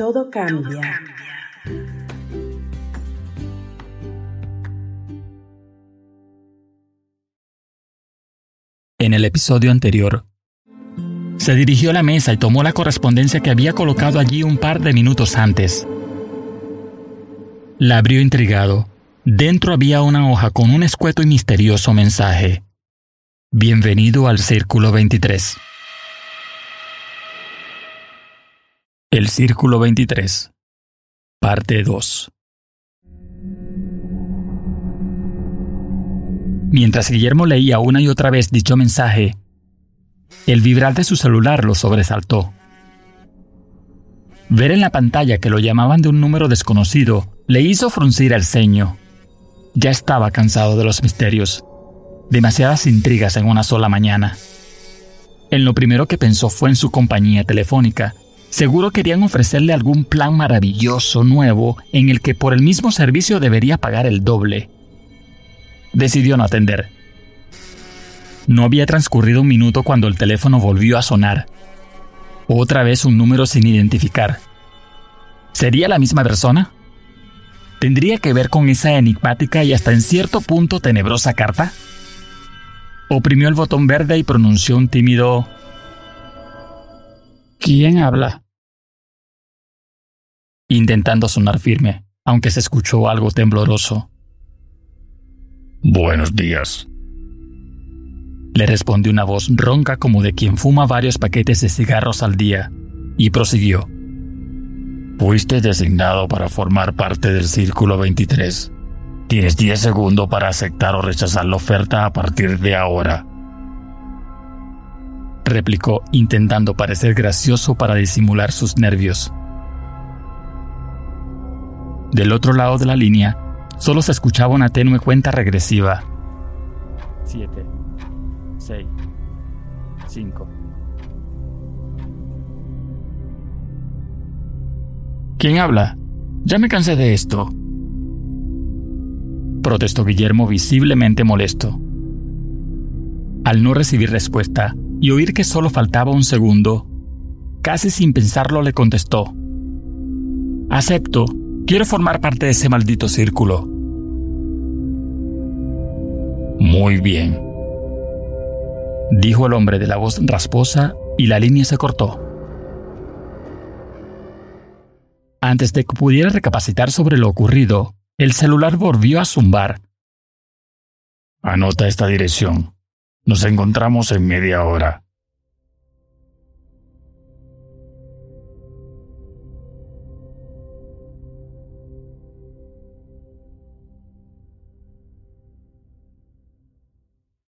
Todo cambia. En el episodio anterior, se dirigió a la mesa y tomó la correspondencia que había colocado allí un par de minutos antes. La abrió intrigado. Dentro había una hoja con un escueto y misterioso mensaje. Bienvenido al Círculo 23. El Círculo 23. Parte 2. Mientras Guillermo leía una y otra vez dicho mensaje, el vibrar de su celular lo sobresaltó. Ver en la pantalla que lo llamaban de un número desconocido le hizo fruncir el ceño. Ya estaba cansado de los misterios. Demasiadas intrigas en una sola mañana. En lo primero que pensó fue en su compañía telefónica. Seguro querían ofrecerle algún plan maravilloso nuevo en el que por el mismo servicio debería pagar el doble. Decidió no atender. No había transcurrido un minuto cuando el teléfono volvió a sonar. Otra vez un número sin identificar. ¿Sería la misma persona? ¿Tendría que ver con esa enigmática y hasta en cierto punto tenebrosa carta? Oprimió el botón verde y pronunció un tímido... ¿Quién habla? Intentando sonar firme, aunque se escuchó algo tembloroso. Buenos días. Le respondió una voz ronca como de quien fuma varios paquetes de cigarros al día, y prosiguió. Fuiste designado para formar parte del Círculo 23. Tienes 10 segundos para aceptar o rechazar la oferta a partir de ahora. Replicó intentando parecer gracioso para disimular sus nervios. Del otro lado de la línea, solo se escuchaba una tenue cuenta regresiva. 7, 6, 5, ¿Quién habla? Ya me cansé de esto. Protestó Guillermo visiblemente molesto. Al no recibir respuesta y oír que solo faltaba un segundo, casi sin pensarlo le contestó. Acepto, quiero formar parte de ese maldito círculo. Muy bien, dijo el hombre de la voz rasposa y la línea se cortó. Antes de que pudiera recapacitar sobre lo ocurrido, el celular volvió a zumbar. Anota esta dirección. Nos encontramos en media hora.